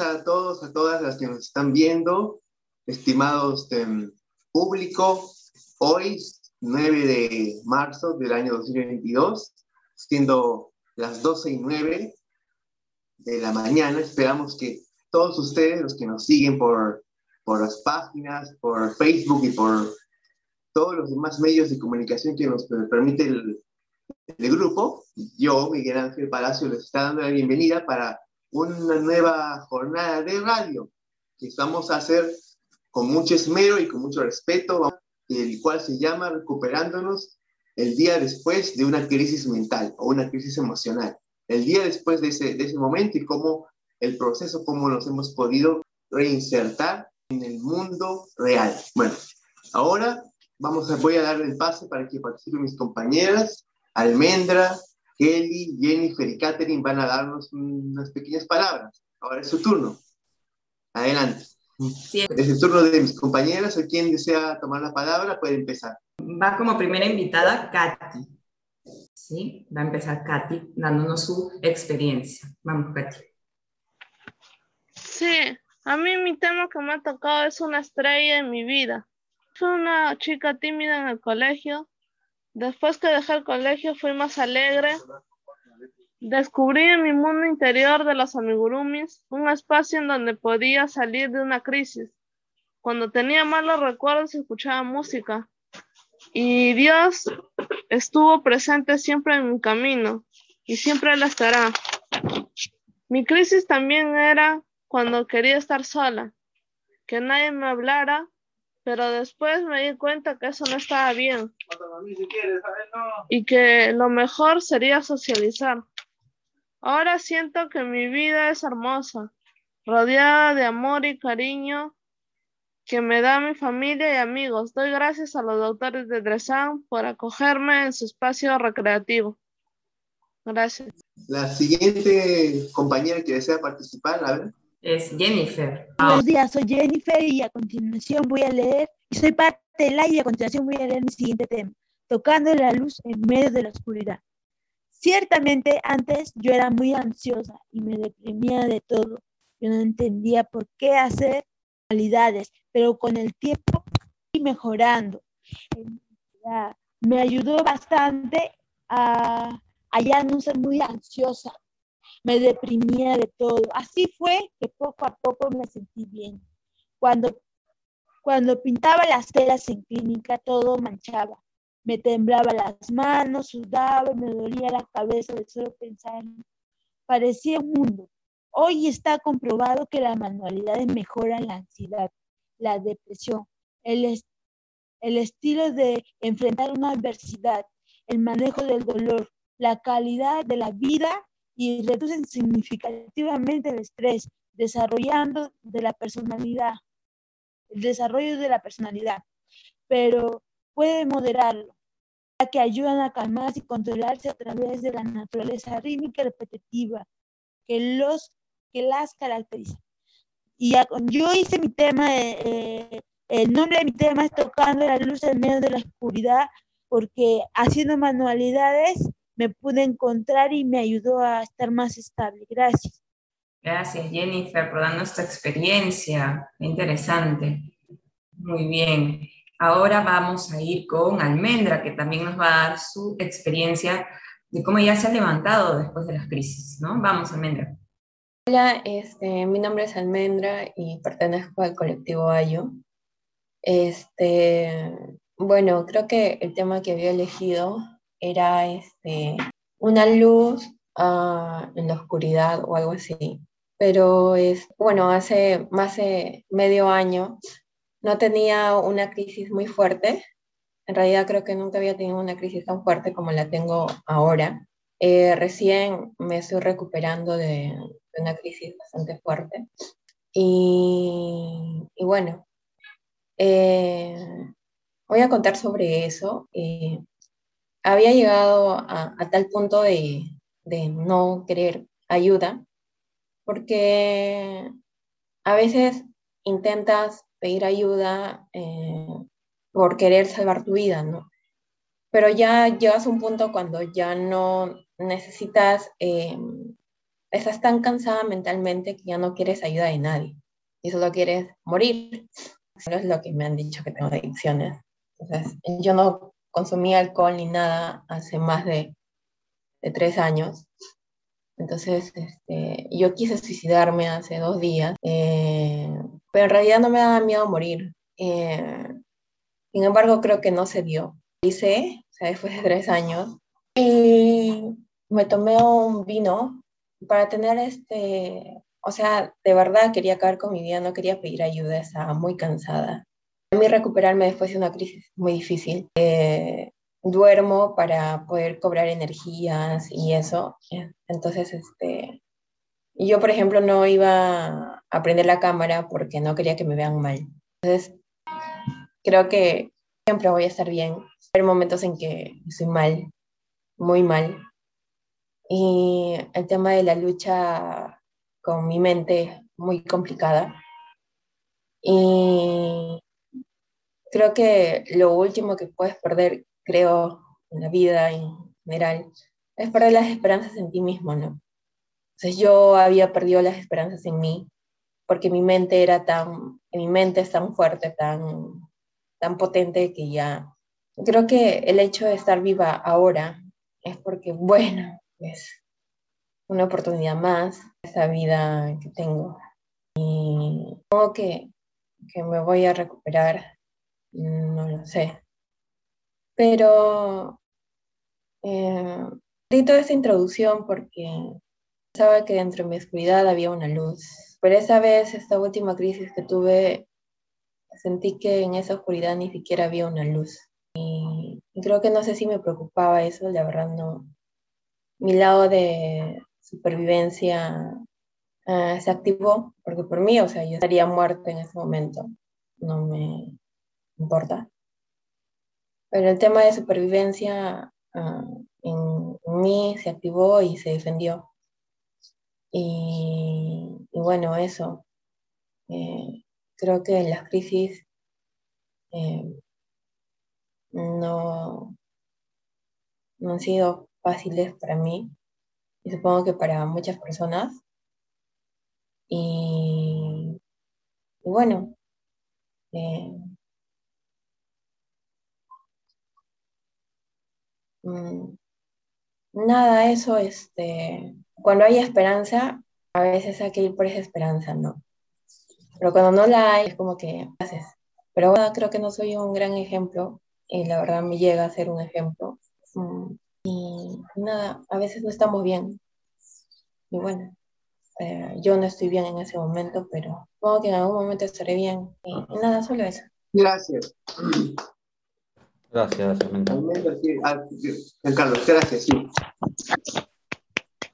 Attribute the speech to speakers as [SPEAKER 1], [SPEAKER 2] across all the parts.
[SPEAKER 1] A todos, a todas las que nos están viendo, estimados de público. Hoy, 9 de marzo del año 2022, siendo las 12 y 9 de la mañana, esperamos que todos ustedes, los que nos siguen por, por las páginas, por Facebook y por todos los demás medios de comunicación que nos permite el, el grupo, yo, Miguel Ángel Palacio, les está dando la bienvenida para una nueva jornada de radio que vamos a hacer con mucho esmero y con mucho respeto, el cual se llama Recuperándonos el día después de una crisis mental o una crisis emocional. El día después de ese, de ese momento y cómo el proceso, cómo nos hemos podido reinsertar en el mundo real. Bueno, ahora vamos a, voy a darle el pase para que participen mis compañeras. Almendra, Kelly, Jennifer y Catherine van a darnos unas pequeñas palabras. Ahora es su turno. Adelante. Es el turno de mis compañeras o quien desea tomar la palabra puede empezar.
[SPEAKER 2] Va como primera invitada Katy. ¿Sí? Va a empezar Katy dándonos su experiencia. Vamos, Katy.
[SPEAKER 3] Sí, a mí mi tema que me ha tocado es una estrella en mi vida. Fui una chica tímida en el colegio. Después que dejé el colegio fui más alegre. Descubrí en mi mundo interior de los amigurumis un espacio en donde podía salir de una crisis. Cuando tenía malos recuerdos escuchaba música. Y Dios estuvo presente siempre en mi camino y siempre lo estará. Mi crisis también era cuando quería estar sola, que nadie me hablara, pero después me di cuenta que eso no estaba bien y que lo mejor sería socializar. Ahora siento que mi vida es hermosa, rodeada de amor y cariño que me da mi familia y amigos. Doy gracias a los doctores de Dresan por acogerme en su espacio recreativo. Gracias.
[SPEAKER 1] La siguiente compañera que desea participar, a ver
[SPEAKER 2] es Jennifer.
[SPEAKER 4] Buenos días, soy Jennifer y a continuación voy a leer, y soy parte del aire y a continuación voy a leer mi siguiente tema, tocando la luz en medio de la oscuridad. Ciertamente antes yo era muy ansiosa y me deprimía de todo. Yo no entendía por qué hacer cualidades, pero con el tiempo fui mejorando. Me ayudó bastante a, a ya no ser muy ansiosa me deprimía de todo. Así fue que poco a poco me sentí bien. Cuando, cuando pintaba las telas en clínica, todo manchaba. Me temblaba las manos, sudaba, me dolía la cabeza de solo pensar. Parecía un mundo. Hoy está comprobado que las manualidades mejoran la ansiedad, la depresión, el, el estilo de enfrentar una adversidad, el manejo del dolor, la calidad de la vida y reducen significativamente el estrés, desarrollando de la personalidad, el desarrollo de la personalidad, pero puede moderarlo, ya que ayudan a calmarse y controlarse a través de la naturaleza rítmica repetitiva que, los, que las caracteriza. Y yo hice mi tema, eh, el nombre de mi tema es Tocando la luz en medio de la oscuridad, porque haciendo manualidades me pude encontrar y me ayudó a estar más estable. Gracias.
[SPEAKER 2] Gracias, Jennifer, por darnos tu experiencia. Interesante. Muy bien. Ahora vamos a ir con Almendra, que también nos va a dar su experiencia de cómo ya se ha levantado después de las crisis, ¿no? Vamos, Almendra.
[SPEAKER 5] Hola, este, mi nombre es Almendra y pertenezco al colectivo Ayo. Este, bueno, creo que el tema que había elegido era este, una luz ah, en la oscuridad o algo así. Pero es, bueno, hace más de medio año no tenía una crisis muy fuerte. En realidad creo que nunca había tenido una crisis tan fuerte como la tengo ahora. Eh, recién me estoy recuperando de, una crisis bastante fuerte. Y, bueno, eh, voy a contar sobre eso. Eh, había llegado a, tal punto de, no querer ayuda, porque a veces intentas pedir ayuda eh, por querer salvar tu vida, ¿no? Pero ya llegas a un punto cuando ya no necesitas eh, estás tan cansada mentalmente que ya no quieres ayuda de nadie y solo quieres morir. Eso es lo que me han dicho que tengo adicciones. Entonces, yo no consumía alcohol ni nada hace más de, de tres años. Entonces, este, yo quise suicidarme hace dos días, eh, pero en realidad no me daba miedo morir. Eh, sin embargo, creo que no se dio. Hice, o sea, después de tres años, y me tomé un vino para tener este, o sea, de verdad quería acabar con mi vida, no quería pedir ayuda, estaba muy cansada. A mí recuperarme después de una crisis muy difícil. Eh, duermo para poder cobrar energías y eso. Entonces, este, yo, por ejemplo, no iba a prender la cámara porque no quería que me vean mal. Entonces, creo que siempre voy a estar bien. Hay momentos en que estoy mal, muy mal. Y el tema de la lucha con mi mente muy complicada. Y creo que lo último que puedes perder, creo, en la vida en general, es perder las esperanzas en ti mismo, ¿no? Entonces yo había perdido las esperanzas en mí porque mi mente era tan, mi mente es tan fuerte, tan, tan potente que ya, creo que el hecho de estar viva ahora es porque, bueno, es una oportunidad más, esa vida que tengo. Y supongo que, que me voy a recuperar, no lo sé. Pero eh, di toda esta introducción porque pensaba que dentro de mi oscuridad había una luz. Pero esa vez, esta última crisis que tuve, sentí que en esa oscuridad ni siquiera había una luz. Y creo que no sé si me preocupaba eso, la verdad no. Mi lado de supervivencia uh, se activó, porque por mí, o sea, yo estaría muerta en ese momento, no me importa. Pero el tema de supervivencia uh, en, en, mí se activó y se defendió. Y, bueno, eso. Eh, creo que las crisis eh, no, no han sido fáciles para mí y supongo que para muchas personas. Y, y bueno, eh, mm, nada, eso, este, cuando hay esperanza, a veces hay que ir por esa esperanza, ¿no? Pero cuando no la hay, es como que haces. Pero bueno, creo que no soy un gran ejemplo y la verdad me llega a ser un ejemplo. Mm, y nada, a veces no estamos bien. Y bueno, eh, yo no estoy bien en ese momento, pero supongo que en algún momento estaré bien. Y, y nada, solo eso.
[SPEAKER 1] Gracias.
[SPEAKER 6] Gracias,
[SPEAKER 1] ah, Juan Carlos, gracias, sí.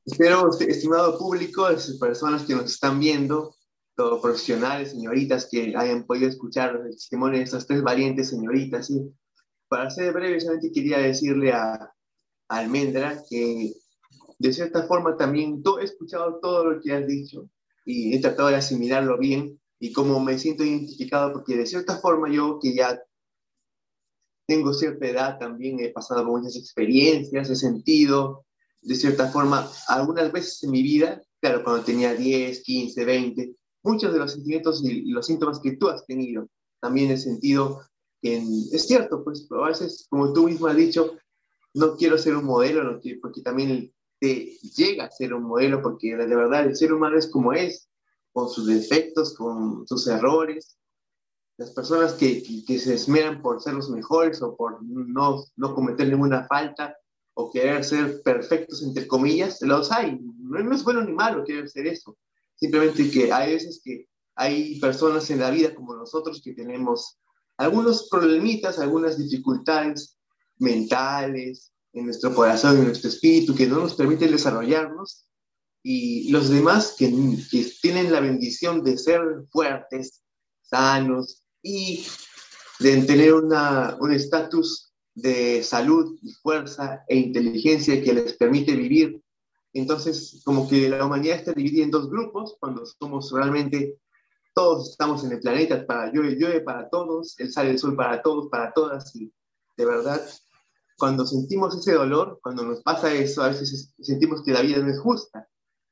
[SPEAKER 1] Espero, estimado público, personas que nos están viendo, todos profesionales, señoritas que hayan podido escuchar el testimonio de estas tres valientes señoritas. ¿sí? Para ser breve, solamente quería decirle a, Almendra, que de cierta forma también he escuchado todo lo que has dicho y he tratado de asimilarlo bien y como me siento identificado porque de cierta forma yo que ya tengo cierta edad también he pasado por muchas experiencias, he sentido de cierta forma algunas veces en mi vida, claro, cuando tenía 10, 15, 20, muchos de los sentimientos y los síntomas que tú has tenido, también he sentido es cierto, pues a veces, como tú mismo has dicho, no quiero ser un modelo, porque también te llega a ser un modelo, porque de verdad el ser humano es como es, con sus defectos, con sus errores. Las personas que, que, se esmeran por ser los mejores o por no, no cometer ninguna falta o querer ser perfectos, entre comillas, los hay. No es bueno ni malo querer ser eso. Simplemente que hay veces que hay personas en la vida como nosotros que tenemos algunos problemitas, algunas dificultades mentales, en nuestro corazón, en nuestro espíritu, que no nos permiten desarrollarnos, y los demás que, que tienen la bendición de ser fuertes, sanos y de tener una, un estatus de salud y fuerza e inteligencia que les permite vivir. Entonces, como que la humanidad está dividida en dos grupos, cuando somos realmente todos estamos en el planeta, para llueve, llueve para todos, el sale el sol para todos, para todas, y de verdad cuando sentimos ese dolor, cuando nos pasa eso, a veces sentimos que la vida no es justa.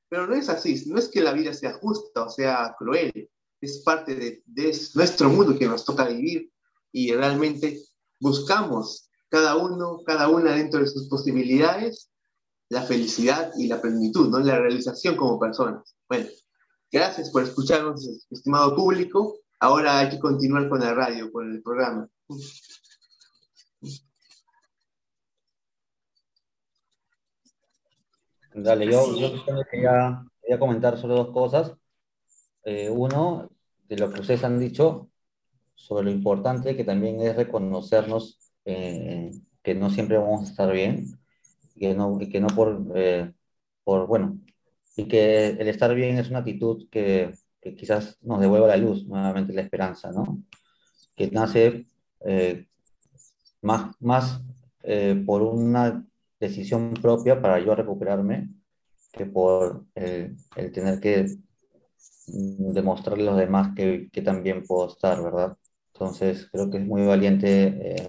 [SPEAKER 1] Pero no es así, no es que la vida sea justa o sea cruel, es parte de, nuestro mundo que nos toca vivir y realmente buscamos cada uno, cada una dentro de sus posibilidades, la felicidad y la plenitud, ¿no? la realización como personas. Bueno, gracias por escucharnos, estimado público. Ahora hay que continuar con la radio, con el programa.
[SPEAKER 6] Dale, yo, quería, comentar solo dos cosas. Eh, uno, de lo que ustedes han dicho sobre lo importante que también es reconocernos eh, que no siempre vamos a estar bien, que no, que no por, eh, por, bueno, y que el estar bien es una actitud que, que, quizás nos devuelva la luz, nuevamente la esperanza, ¿no? Que nace más, más por una decisión propia para yo recuperarme que por el, tener que demostrarle a los demás que, que, también puedo estar, ¿verdad? Entonces, creo que es muy valiente eh,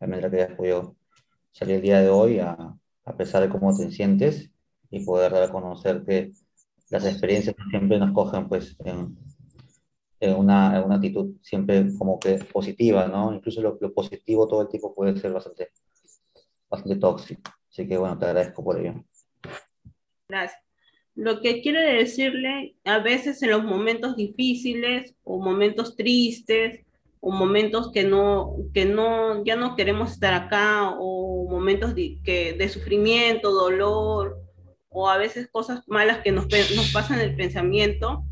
[SPEAKER 6] la manera que hayas podido salir el día de hoy, a, a, pesar de cómo te sientes, y poder dar a conocer que las experiencias siempre nos cogen pues, en, en, una, en una, actitud siempre como que positiva, ¿no? Incluso lo, lo positivo todo el tiempo puede ser bastante, bastante tóxico. Así que bueno, te agradezco por ello.
[SPEAKER 7] Gracias. Lo que quiero decirle, a veces en los momentos difíciles o momentos tristes o momentos que no, que no, ya no queremos estar acá o momentos de, que, de sufrimiento, dolor o a veces cosas malas que nos, nos pasan en el pensamiento,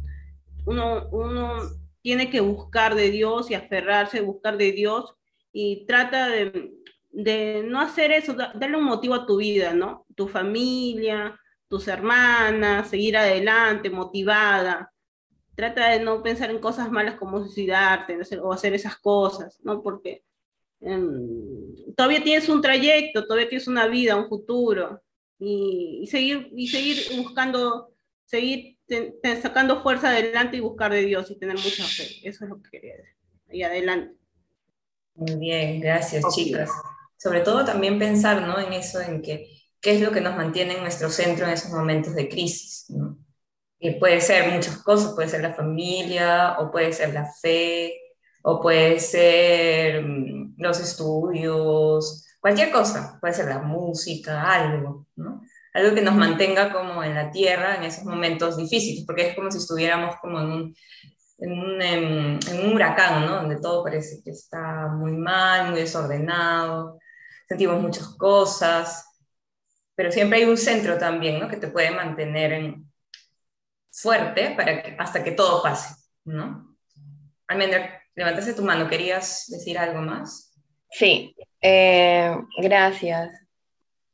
[SPEAKER 7] uno, uno tiene que buscar de Dios y aferrarse, buscar de Dios y trata de, de no hacer eso, darle un motivo a tu vida, ¿no? Tu familia, tus hermanas, seguir adelante, motivada. Trata de no pensar en cosas malas como suicidarte o hacer esas cosas, ¿no? Porque em, todavía tienes un trayecto, todavía tienes una vida, un futuro. Y, seguir, y seguir buscando, seguir sacando fuerza adelante y buscar de Dios y tener mucha fe. Eso es lo que quería decir. Y adelante.
[SPEAKER 2] Muy bien, gracias chicas sobre todo también pensar ¿no? en eso, en que, qué es lo que nos mantiene en nuestro centro en esos momentos de crisis. ¿no? Y puede ser muchas cosas, puede ser la familia, o puede ser la fe, o puede ser mm, los estudios, cualquier cosa, puede ser la música, algo, ¿no? Algo que nos mantenga como en la tierra en esos momentos difíciles, porque es como si estuviéramos como en un, en un, en, en un huracán, ¿no? Donde todo parece que está muy mal, muy desordenado, sentimos muchas cosas, pero siempre hay un centro también, ¿no? Que te puede mantener en, fuerte para que, hasta que todo pase, ¿no? Almendra, levantaste tu mano, ¿querías decir algo más?
[SPEAKER 5] Sí, eh, gracias.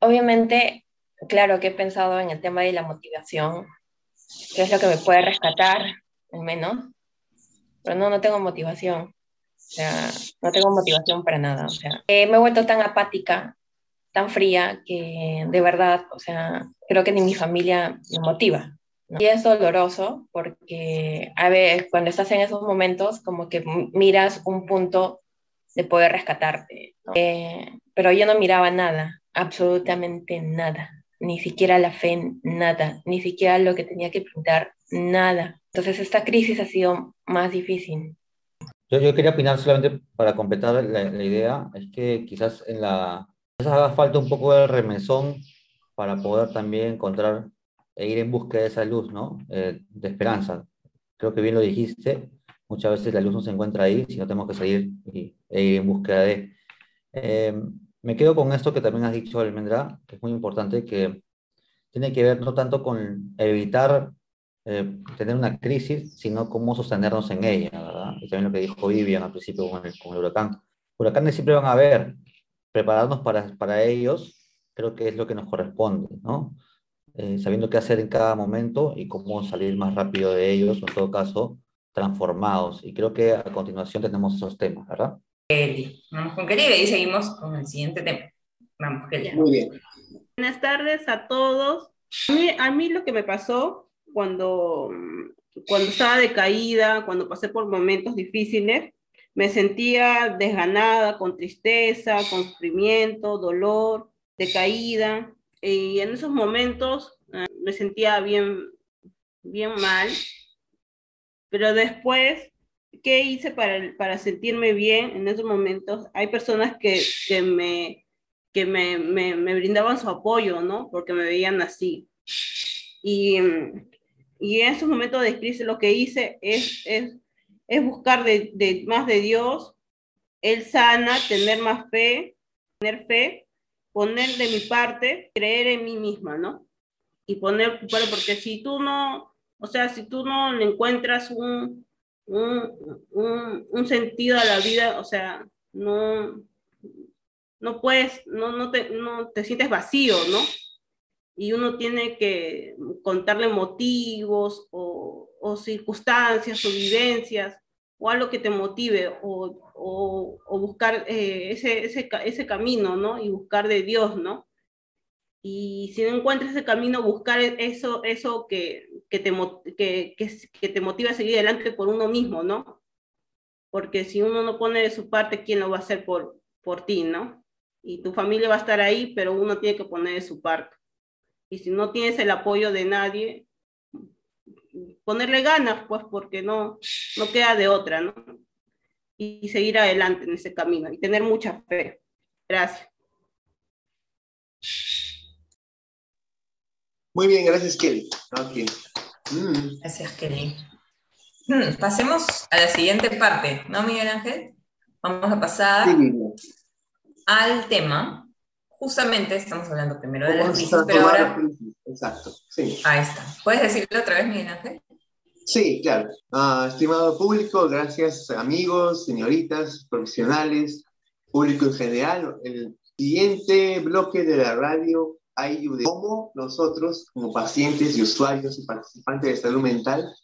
[SPEAKER 5] Obviamente, claro que he pensado en el tema de la motivación, que es lo que me puede rescatar, al menos, pero no, no tengo motivación. O sea, no tengo motivación para nada. O sea, eh, me he vuelto tan apática, tan fría, que de verdad, o sea, creo que ni mi familia me motiva. Y es doloroso porque, a ver, cuando estás en esos momentos, como que miras un punto de poder rescatarte. Eh, pero yo no miraba nada, absolutamente nada. Ni siquiera la fe, nada. Ni siquiera lo que tenía que pintar, nada. Entonces esta crisis ha sido más difícil.
[SPEAKER 6] Yo, yo quería opinar solamente para completar la, idea, es que quizás en la... Quizás haga falta un poco de remesón para poder también encontrar e ir en busca de esa luz, ¿no? Eh, de esperanza. Creo que bien lo dijiste, muchas veces la luz no se encuentra ahí, sino tenemos que salir y, e ir en búsqueda de... Eh, me quedo con esto que también has dicho, Almendra, que es muy importante, que tiene que ver no tanto con evitar eh, tener una crisis, sino cómo sostenernos en ella, ¿verdad? Y también lo que dijo Vivian al principio con el, con el huracán. Huracanes siempre van a haber, prepararnos para, para ellos, creo que es lo que nos corresponde, ¿no? Eh, sabiendo qué hacer en cada momento y cómo salir más rápido de ellos, o en todo caso, transformados. Y creo que a continuación tenemos esos temas, ¿verdad?
[SPEAKER 2] Kelly. Vamos con Kelly y seguimos con el siguiente tema. Vamos, Kelly.
[SPEAKER 1] Muy bien.
[SPEAKER 7] Buenas tardes a todos. A mí, a mí lo que me pasó cuando, cuando estaba decaída, cuando pasé por momentos difíciles, me sentía desganada, con tristeza, con sufrimiento, dolor, decaída. Y en esos momentos eh, me sentía bien, bien mal, pero después, ¿qué hice para, para sentirme bien en esos momentos? Hay personas que, que, me, que me, me, brindaban su apoyo, ¿no? Porque me veían así. Y, y en esos momentos de crisis lo que hice es, es buscar de, de, más de Dios. Él sana, tener más fe, tener fe, poner de mi parte, creer en mí misma, ¿no? Y poner, bueno, porque si tú no, o sea, si tú no le encuentras un, un, un, un sentido a la vida, o sea, no, no puedes, no, no, te, no te sientes vacío, ¿no? Y uno tiene que contarle motivos o, o circunstancias o vivencias o algo que te motive o, o, o buscar eh, ese, ese, ese camino, ¿no? Y buscar de Dios, ¿no? Y si no encuentras ese camino, buscar eso, eso que, que, te, que, que, que te motiva a seguir adelante por uno mismo, ¿no? Porque si uno no pone de su parte, ¿quién lo va a hacer por, por ti, ¿no? Y tu familia va a estar ahí, pero uno tiene que poner de su parte. Y si no tienes el apoyo de nadie, ponerle ganas, pues, porque no, no queda de otra, ¿no? Y, y seguir adelante en ese camino y tener mucha fe. Gracias.
[SPEAKER 1] Muy bien, gracias, Kelly. Okay.
[SPEAKER 2] Mm. Gracias, Kelly. Hmm, pasemos a la siguiente parte, ¿no, Miguel Ángel? Vamos a pasar sí, al tema. Justamente estamos hablando primero de la crisis, pero ahora...
[SPEAKER 1] Exacto, sí.
[SPEAKER 2] Ahí está. ¿Puedes decirlo otra vez, Miguel Ángel?
[SPEAKER 1] Sí, claro. Uh, estimado público, gracias amigos, señoritas, profesionales, público en general. El siguiente bloque de la radio hay de cómo nosotros, como pacientes y usuarios y participantes de salud mental,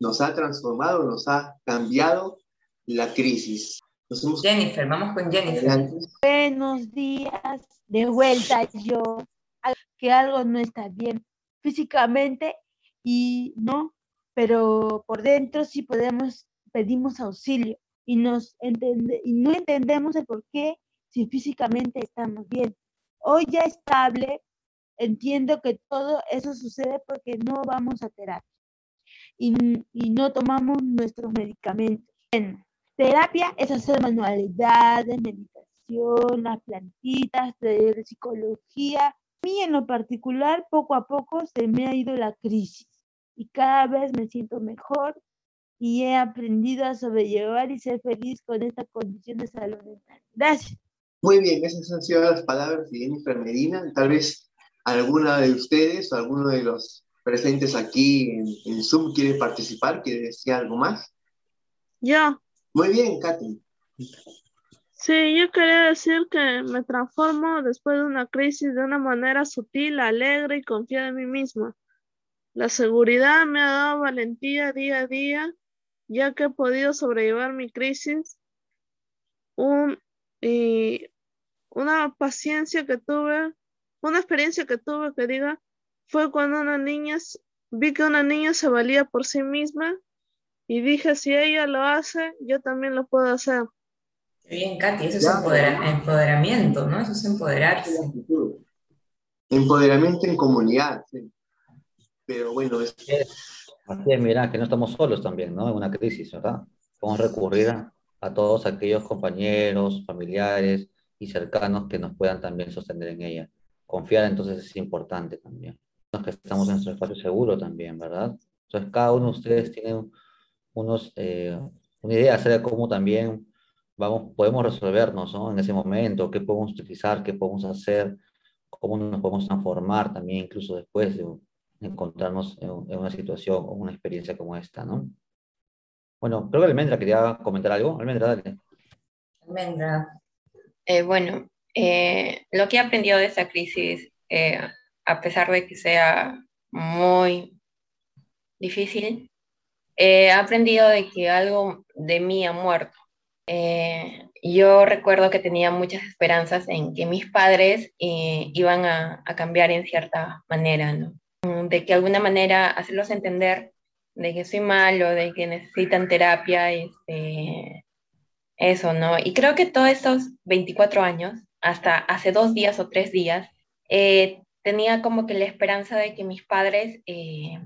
[SPEAKER 1] nos ha transformado, nos ha cambiado la crisis.
[SPEAKER 2] Hemos... Jennifer, vamos con Jennifer.
[SPEAKER 4] Buenos días, de vuelta yo, que algo no está bien físicamente y no, pero por dentro sí podemos, pedimos auxilio y, nos entende, y no entendemos el por qué si físicamente estamos bien. Hoy ya estable, entiendo que todo eso sucede porque no vamos a terapia y, y no tomamos nuestros medicamentos. Terapia es hacer manualidades, meditación, las plantitas, de psicología. A mí en lo particular, poco a poco se me ha ido la crisis y cada vez me siento mejor y he aprendido a sobrellevar y ser feliz con esta condición de salud mental. Gracias.
[SPEAKER 1] Muy bien, esas han sido las palabras de Jennifer Medina. Tal vez alguna de ustedes o alguno de los presentes aquí en, en Zoom quiere participar, quiere decir algo más.
[SPEAKER 3] Yo.
[SPEAKER 1] Muy bien, Katy.
[SPEAKER 3] Sí, yo quería decir que me transformo después de una crisis de una manera sutil, alegre y confiada en mí misma. La seguridad me ha dado valentía día a día, ya que he podido sobrellevar mi crisis. Un, y una paciencia que tuve, una experiencia que tuve que diga, fue cuando una niña, vi que una niña se valía por sí misma y dije, si ella lo hace, yo también lo puedo hacer.
[SPEAKER 2] Bien, Katy, eso es empodera empoderamiento, ¿no? Eso es empoderarse.
[SPEAKER 1] Empoderamiento en comunidad, sí. Pero bueno, es...
[SPEAKER 6] Así es, mira, que no estamos solos también, ¿no? En una crisis, ¿verdad? Podemos recurrir a, a todos aquellos compañeros, familiares, y cercanos que nos puedan también sostener en ella. Confiar entonces es importante también. Que estamos en nuestro espacio seguro también, ¿verdad? Entonces cada uno de ustedes tiene unos, eh, una idea acerca de cómo también vamos, podemos resolvernos ¿no? en ese momento, qué podemos utilizar, qué podemos hacer, cómo nos podemos transformar también incluso después de encontrarnos en, en una situación o una experiencia como esta, ¿no? Bueno, creo que Almendra quería comentar algo. Almendra, dale.
[SPEAKER 2] Almendra,
[SPEAKER 5] eh, bueno, eh, lo que he aprendido de esta crisis, eh, a pesar de que sea muy difícil, he aprendido de que algo de mí ha muerto. yo recuerdo que tenía muchas esperanzas en que mis padres iban a, a, cambiar en cierta manera, ¿no? De que alguna manera hacerlos entender de que soy malo, de que necesitan terapia, este, eso, ¿no? Y creo que todos estos 24 años, hasta hace dos días o tres días, eh, tenía como que la esperanza de que mis padres eh,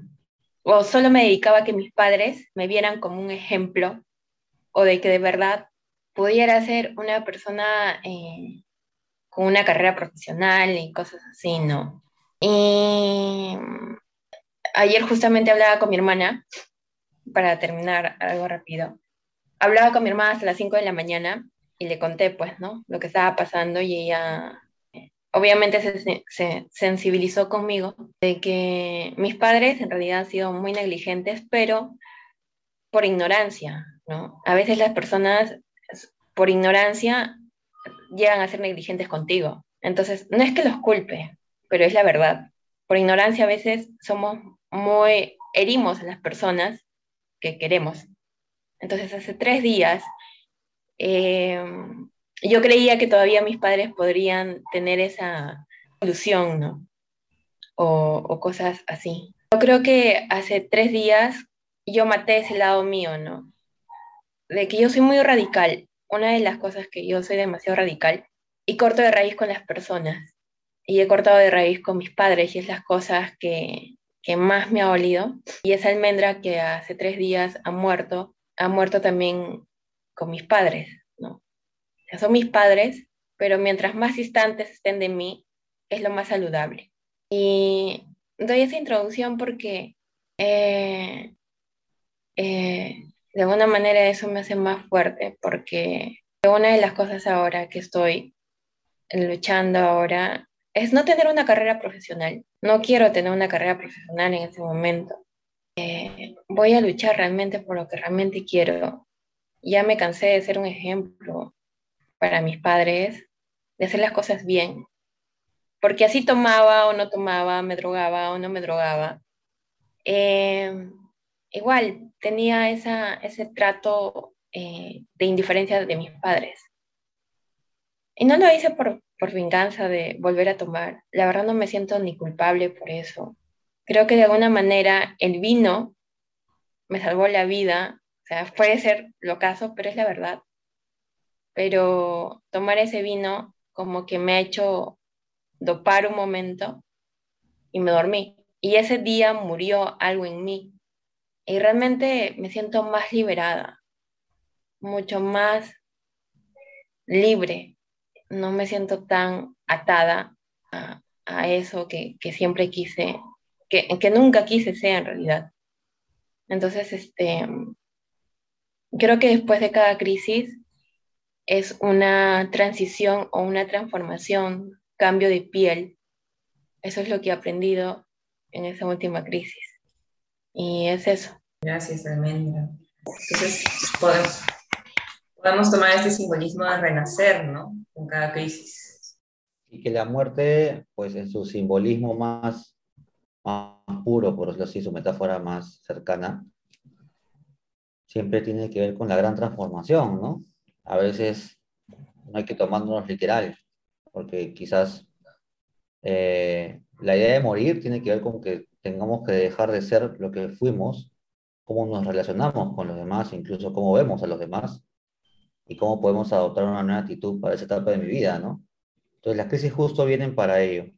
[SPEAKER 5] o solo me dedicaba a que mis padres me vieran como un ejemplo o de que de verdad pudiera ser una persona eh, con una carrera profesional y cosas así, ¿no? Y ayer justamente hablaba con mi hermana, para terminar algo rápido. Hablaba con mi hermana hasta las 5 de la mañana y le conté, pues, ¿no? Lo que estaba pasando y ella obviamente se, se, sensibilizó conmigo de que mis padres en realidad han sido muy negligentes, pero por ignorancia, ¿no? A veces las personas por ignorancia llegan a ser negligentes contigo. Entonces, no es que los culpe, pero es la verdad. Por ignorancia a veces somos muy, herimos a las personas que queremos. Entonces, hace tres días eh, yo creía que todavía mis padres podrían tener esa ilusión, ¿no? O, o, cosas así. Yo creo que hace tres días yo maté ese lado mío, ¿no? De que yo soy muy radical. Una de las cosas que yo soy demasiado radical y corto de raíz con las personas. Y he cortado de raíz con mis padres y es las cosas que, que más me ha dolido. Y esa almendra que hace tres días ha muerto, ha muerto también con mis padres son mis padres, pero mientras más distantes estén de mí, es lo más saludable. Y doy esa introducción porque eh, eh, de alguna manera eso me hace más fuerte, porque una de las cosas ahora que estoy luchando ahora es no tener una carrera profesional. No quiero tener una carrera profesional en este momento. Eh, voy a luchar realmente por lo que realmente quiero. Ya me cansé de ser un ejemplo para mis padres de hacer las cosas bien. Porque así tomaba o no tomaba, me drogaba o no me drogaba. Eh, igual tenía ese trato eh, de indiferencia de mis padres. Y no lo hice por, por venganza de volver a tomar. La verdad no me siento ni culpable por eso. Creo que de alguna manera el vino me salvó la vida. O sea, puede ser lo caso, pero es la verdad pero tomar ese vino como que me ha hecho dopar un momento y me dormí. Y ese día murió algo en mí. Y realmente me siento más liberada, mucho más libre. No me siento tan atada a, eso que, siempre quise, que, nunca quise ser en realidad. Entonces, este, creo que después de cada crisis es una transición o una transformación, cambio de piel. Eso es lo que he aprendido en esa última crisis. Y es eso.
[SPEAKER 2] Gracias, Almendra. Entonces, podemos, podemos tomar este simbolismo de renacer, ¿no? Cada crisis.
[SPEAKER 6] Y que la muerte, pues en su simbolismo más, más puro, por decirlo así, su metáfora más cercana, siempre tiene que ver con la gran transformación, ¿no? a veces no hay que tomándonos literal, porque quizás eh, la idea de morir tiene que ver con que tengamos que dejar de ser lo que fuimos, cómo nos relacionamos con los demás, incluso cómo vemos a los demás y cómo podemos adoptar una nueva actitud para esa etapa de mi vida, ¿no? Entonces las crisis justo vienen para ello,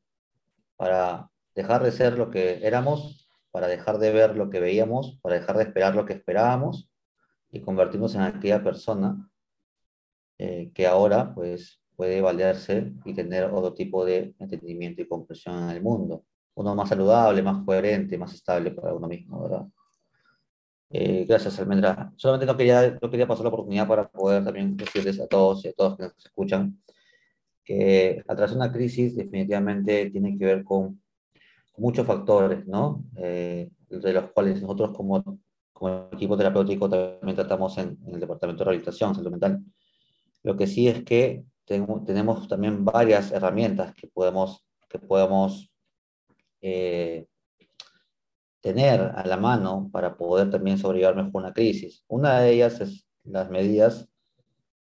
[SPEAKER 6] para dejar de ser lo que éramos, para dejar de ver lo que veíamos, para dejar de esperar lo que esperábamos y convertirnos en aquella persona eh, que ahora pues, puede valerse y tener otro tipo de entendimiento y comprensión en el mundo. Uno más saludable, más coherente, más estable para uno mismo, ¿verdad? Eh, gracias, Almendra. Solamente no quería, no quería pasar la oportunidad para poder también decirles a todos y a todos que nos escuchan que atrás de una crisis definitivamente tiene que ver con, muchos factores, ¿no? Eh, de los cuales nosotros como, como equipo terapéutico también tratamos en, en el Departamento de Rehabilitación Salud Mental lo que sí es que tenemos también varias herramientas que podemos, que podemos eh, tener a la mano para poder también sobrevivir mejor una crisis. Una de ellas es las medidas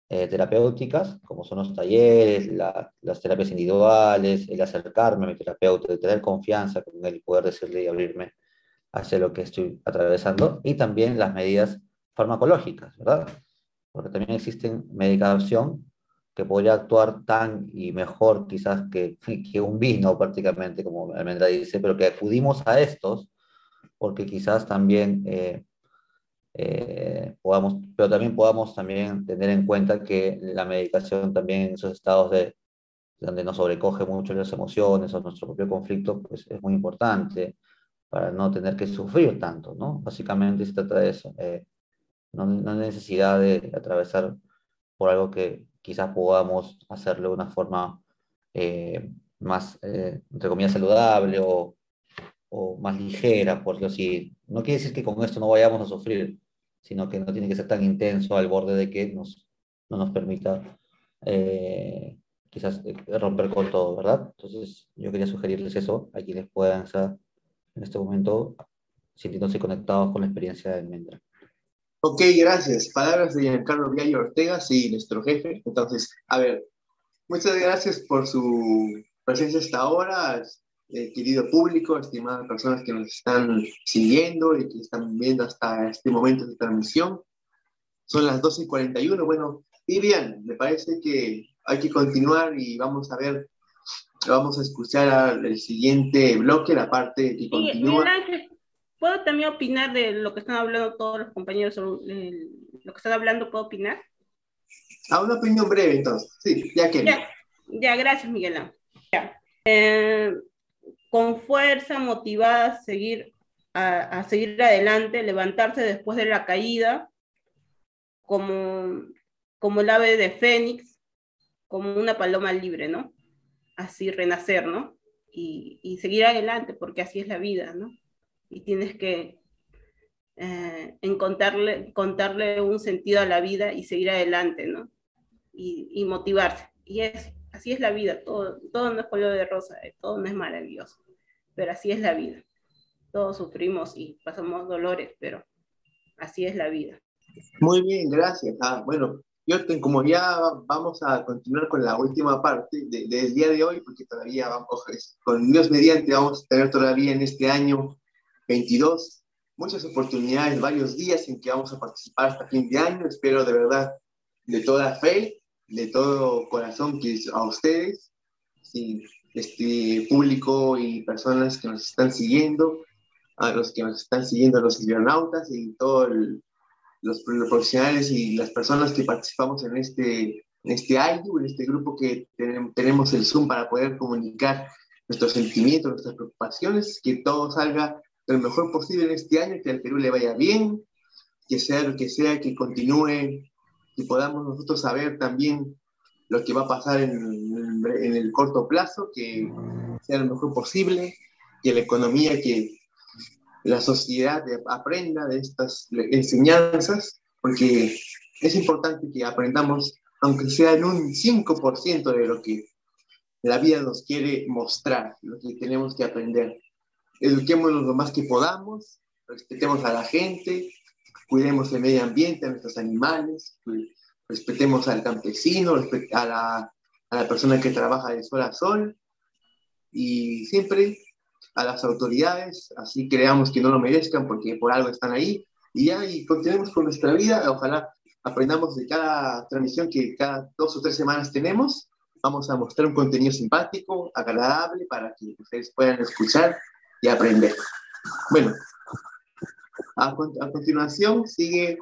[SPEAKER 6] eh, terapéuticas, como son los talleres, las terapias individuales, el acercarme a mi terapeuta, el tener confianza con él y poder decirle y abrirme hacia lo que estoy atravesando, y también las medidas farmacológicas, ¿verdad? porque también existen medicación que podría actuar tan y mejor quizás que, que un vino prácticamente, como Almendra dice, pero que acudimos a estos porque quizás también eh, eh, podamos, pero también podamos también tener en cuenta que la medicación también en esos estados de donde nos sobrecoge mucho las emociones o nuestro propio conflicto, pues es muy importante para no tener que sufrir tanto, ¿no? Básicamente se trata de eso, eh, no, no necesidad de atravesar por algo que quizás podamos hacerlo de una forma eh, más, entre comillas, saludable o, o más ligera, por así. No quiere decir que con esto no vayamos a sufrir, sino que no tiene que ser tan intenso al borde de que nos, no nos permita eh, quizás eh, romper con todo, ¿verdad? Entonces yo quería sugerirles eso a quienes puedan estar en este momento sintiéndose conectados con la experiencia de almendra.
[SPEAKER 1] Ok, gracias. Palabras de Giancarlo Viallo Ortega, sí, nuestro jefe. Entonces, a ver, muchas gracias por su presencia hasta ahora. Eh, querido público, estimadas personas que nos están siguiendo y que están viendo hasta este momento de transmisión. Son las 12 y 41. Bueno, Vivian, me parece que hay que continuar y vamos a ver, vamos a escuchar el siguiente bloque, la parte que continúa.
[SPEAKER 7] ¿Puedo también opinar de lo que están hablando todos los compañeros? lo que están hablando, ¿puedo opinar?
[SPEAKER 1] A una opinión breve, entonces. Sí, ya que.
[SPEAKER 7] Ya, ya gracias, Miguel. Ya. Eh, con fuerza, motivada a seguir, adelante, levantarse después de la caída, como, como el ave de Fénix, como una paloma libre, ¿no? Así renacer, ¿no? Y, seguir adelante, porque así es la vida, ¿no? Y tienes que eh, encontrarle, contarle un sentido a la vida y seguir adelante, ¿no? Y, y motivarse. Y es así es la vida, todo, todo no es color de rosa, eh, todo no es maravilloso, pero así es la vida. Todos sufrimos y pasamos dolores, pero así es la vida.
[SPEAKER 1] Muy bien, gracias. Ah, bueno, yo tengo como ya vamos a continuar con la última parte del día de hoy, porque todavía vamos, con Dios mediante vamos a tener todavía en este año 22 muchas oportunidades, varios días en que vamos a participar hasta fin de año. Espero de verdad, de toda fe, de todo corazón que a ustedes, sí, este público y personas que nos están siguiendo, a los que nos están siguiendo, los internautas y todos los, profesionales y las personas que participamos en este, en este IU, en este grupo que tenemos el Zoom para poder comunicar nuestros sentimientos, nuestras preocupaciones, que todo salga lo mejor posible en este año, que al Perú le vaya bien, que sea lo que sea, que continúe y podamos nosotros saber también lo que va a pasar en, en, el corto plazo, que sea lo mejor posible, que la economía, que la sociedad aprenda de estas enseñanzas, porque es importante que aprendamos, aunque sea en un 5% de lo que la vida nos quiere mostrar, lo que tenemos que aprender. Eduquémonos lo más que podamos, respetemos a la gente, cuidemos el medio ambiente, a nuestros animales, respetemos al campesino, a la, a la persona que trabaja de sol a sol. Y siempre a las autoridades, así creamos que no lo merezcan porque por algo están ahí. Y ya y continuemos con nuestra vida, ojalá aprendamos de cada transmisión que cada dos o tres semanas tenemos, vamos a mostrar un contenido simpático, agradable para que ustedes puedan escuchar y aprender. Bueno, a, continuación sigue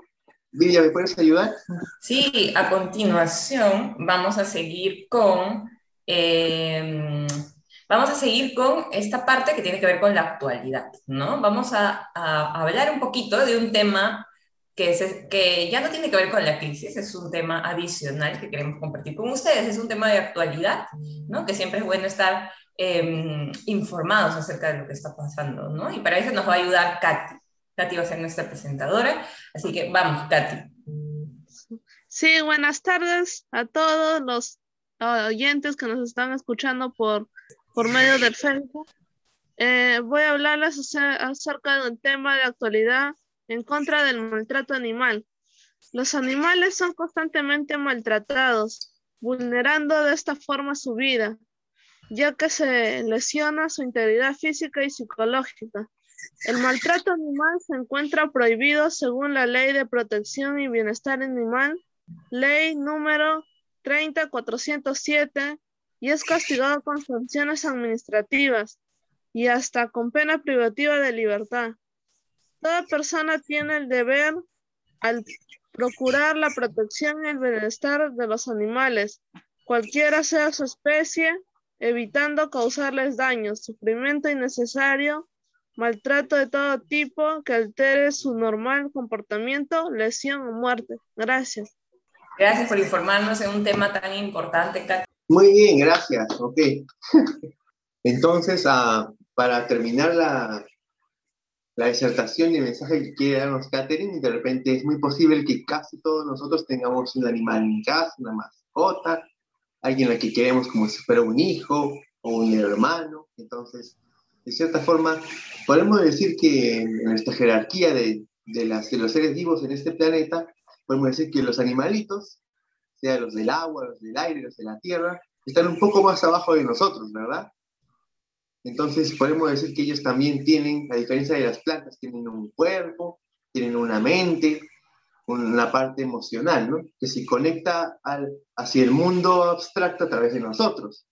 [SPEAKER 1] Villa, ¿me puedes ayudar?
[SPEAKER 2] Sí, a continuación vamos a seguir con, em, vamos a seguir con esta parte que tiene que ver con la actualidad, ¿no? Vamos a, hablar un poquito de un tema que, es, que ya no tiene que ver con la crisis, es un tema adicional que queremos compartir con ustedes, es un tema de actualidad, ¿no? Que siempre es bueno estar em, informados acerca de lo que está pasando, ¿no? Y para eso nos va a ayudar Katy. Katy va a ser nuestra presentadora, así que vamos, Katy.
[SPEAKER 3] Sí, buenas tardes a todos los oyentes que nos están escuchando por, por medio del Facebook. Eh, voy a hablarles acerca de un tema de actualidad en contra del maltrato animal. Los animales son constantemente maltratados, vulnerando de esta forma su vida, ya que se lesiona su integridad física y psicológica. El maltrato animal se encuentra prohibido según la Ley de Protección y Bienestar Animal, Ley número 30407, y es castigado con sanciones administrativas y hasta con pena privativa de libertad. Toda persona tiene el deber al procurar la protección y el bienestar de los animales, cualquiera sea su especie, evitando causarles daño, sufrimiento innecesario, maltrato de todo tipo que altere su normal comportamiento, lesión o muerte. Gracias.
[SPEAKER 2] Gracias por informarnos en un tema tan importante, Katy.
[SPEAKER 1] Muy bien, gracias. Ok. Entonces, ah, para terminar la, la disertación y el mensaje que quiere darnos Catherine, de repente es muy posible que casi todos nosotros tengamos un animal en casa, una mascota, alguien a que queremos como si fuera un hijo o un hermano. Entonces, de cierta forma, podemos decir que en nuestra jerarquía de, de, los seres vivos en este planeta, podemos decir que los animalitos, sea los del agua, los del aire, los de la tierra, están un poco más abajo de nosotros, ¿verdad? Entonces podemos decir que ellos también tienen, a diferencia de las plantas, tienen un cuerpo, tienen una mente, una parte emocional, ¿no? Que se conecta al, hacia el mundo abstracto a través de nosotros.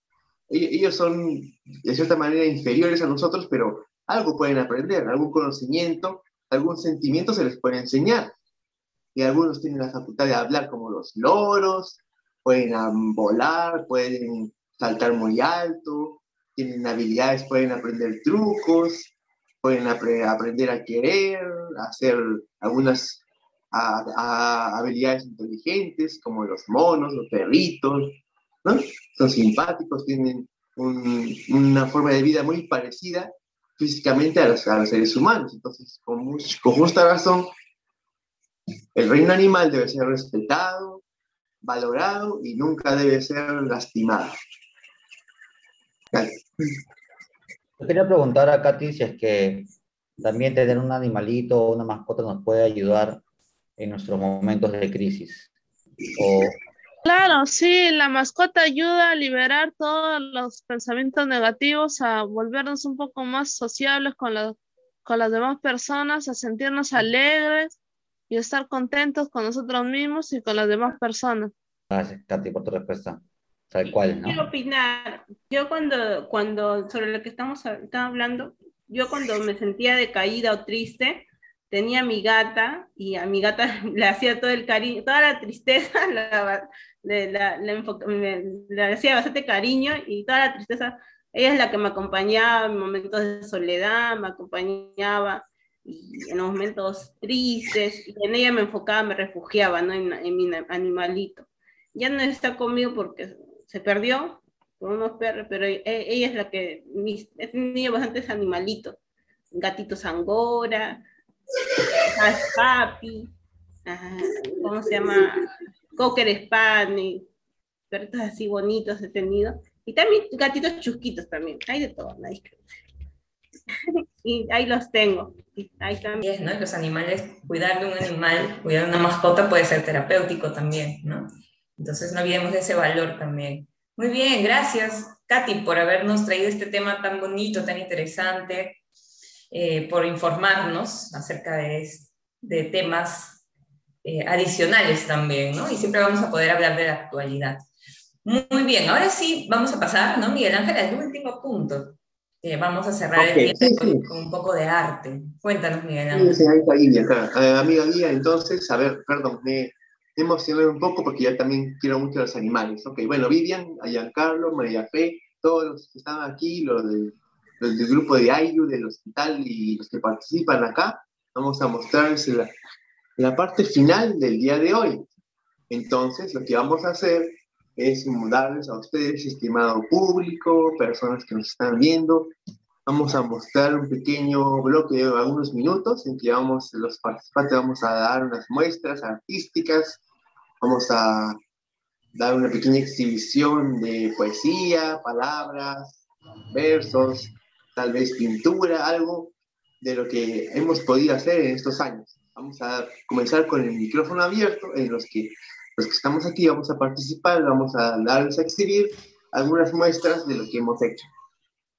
[SPEAKER 1] Ellos son, de cierta manera, inferiores a nosotros, pero algo pueden aprender, algún conocimiento, algún sentimiento se les puede enseñar. Y algunos tienen la facultad de hablar como los loros, pueden volar, pueden saltar muy alto, tienen habilidades, pueden aprender trucos, pueden aprender a querer, hacer algunas habilidades inteligentes como los monos, los perritos, ¿no? Son simpáticos, tienen una forma de vida muy parecida físicamente a los, seres humanos. Entonces, con, con justa razón, el reino animal debe ser respetado, valorado y nunca debe ser lastimado.
[SPEAKER 6] Yo quería preguntar a Katy si es que también tener un animalito o una mascota nos puede ayudar en nuestros momentos de crisis.
[SPEAKER 3] Claro, sí, la mascota ayuda a liberar todos los pensamientos negativos, a volvernos un poco más sociables con, con las demás personas, a sentirnos alegres y estar contentos con nosotros mismos y con las demás personas.
[SPEAKER 6] Gracias, Katy, por tu respuesta. Tal cual, ¿no?
[SPEAKER 7] Quiero opinar. Yo cuando, cuando sobre lo que estamos, hablando, yo cuando me sentía decaída o triste, tenía a mi gata y a mi gata le hacía todo el cariño, toda la tristeza, la, le, le, hacía bastante cariño y toda la tristeza, ella es la que me acompañaba en momentos de soledad, me acompañaba y en momentos tristes, y en ella me enfocaba, me refugiaba ¿no? en, en mi animalito. Ya no está conmigo porque se perdió con unos perros, pero e, ella es la que, he tenido bastantes animalitos, gatitos angora, papi, ¿cómo se llama? Cocker Spaniel, perritos así bonitos he tenido, y también gatitos chusquitos también, hay de todo, nadie y ahí los tengo. Ahí están.
[SPEAKER 2] ¿no? Los animales, cuidar de un animal, cuidar de una mascota puede ser terapéutico también, ¿no? Entonces no olvidemos de ese valor también. Muy bien, gracias Katy por habernos traído este tema tan bonito, tan interesante, eh, por informarnos acerca de, de temas eh, adicionales también, ¿no? Y siempre vamos a poder hablar de la actualidad. Muy bien, ahora sí vamos a pasar, ¿no, Miguel Ángel, al último punto. Eh, vamos a cerrar el día con, un poco de arte. Cuéntanos, Miguel Ángel.
[SPEAKER 1] Sí, ahí está acá. amiga mía, entonces, a ver, perdón, me, emocionar un poco porque yo también quiero mucho a los animales. Ok, bueno, Vivian, a Giancarlo, María Fe, todos los que están aquí, los del, del grupo de AIU, del hospital y los que participan acá, vamos a mostrarles la, la parte final del día de hoy. Entonces, lo que vamos a hacer es darles a ustedes, estimado público, personas que nos están viendo, vamos a mostrar un pequeño bloque de algunos minutos en que vamos, los participantes vamos a dar unas muestras artísticas Vamos a dar una pequeña exhibición de poesía, palabras, versos, tal vez pintura, algo de lo que hemos podido hacer en estos años. Vamos a comenzar con el micrófono abierto, en los que los que estamos aquí vamos a participar, vamos a darles a exhibir algunas muestras de lo que hemos hecho.